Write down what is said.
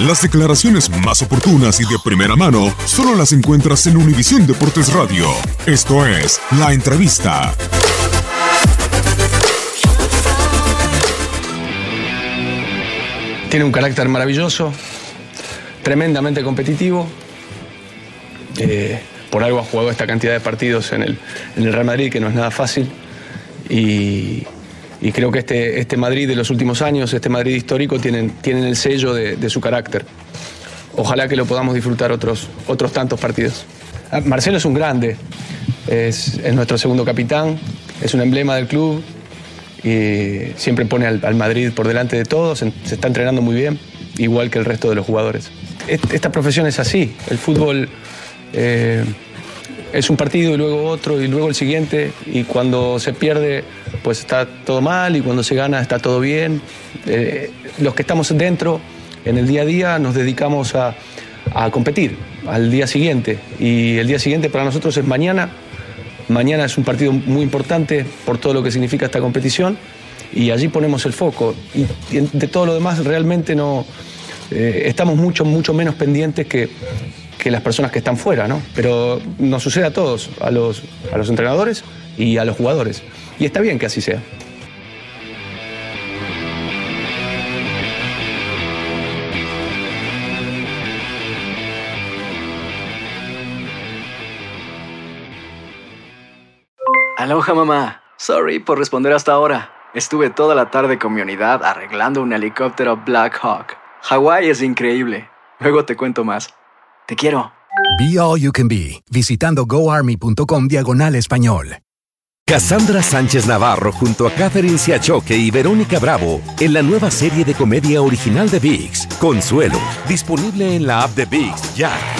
Las declaraciones más oportunas y de primera mano solo las encuentras en Univisión Deportes Radio. Esto es La Entrevista. Tiene un carácter maravilloso, tremendamente competitivo. Eh, por algo ha jugado esta cantidad de partidos en el, en el Real Madrid, que no es nada fácil. Y, y creo que este, este Madrid de los últimos años, este Madrid histórico, tienen, tienen el sello de, su carácter. Ojalá que lo podamos disfrutar otros, otros tantos partidos. Ah, Marcelo es un grande, es, es nuestro segundo capitán, es un emblema del club y siempre pone al, al Madrid por delante de todos, se, está entrenando muy bien, igual que el resto de los jugadores. Est- Esta profesión es así, el fútbol eh, es un partido y luego otro y luego el siguiente y cuando se pierde pues está todo mal y cuando se gana está todo bien. Eh, los que estamos dentro en el día a día nos dedicamos a, a competir al día siguiente y el día siguiente para nosotros es mañana. Mañana es un partido muy importante por todo lo que significa esta competición y allí ponemos el foco. Y, de todo lo demás realmente no eh, estamos mucho, mucho menos pendientes que, que las personas que están fuera, ¿no? Pero nos sucede a todos, a los, a los entrenadores y a los jugadores. Y está bien que así sea. Aloha mamá. Sorry por responder hasta ahora. Estuve toda la tarde con mi unidad arreglando un helicóptero Black Hawk. Hawái es increíble. Luego te cuento más. Te quiero. Be All You Can Be, visitando goarmy.com diagonal español. Cassandra Sánchez Navarro junto a Catherine Siachoque y Verónica Bravo en la nueva serie de comedia original de VIX, Consuelo, disponible en la app de VIX ya.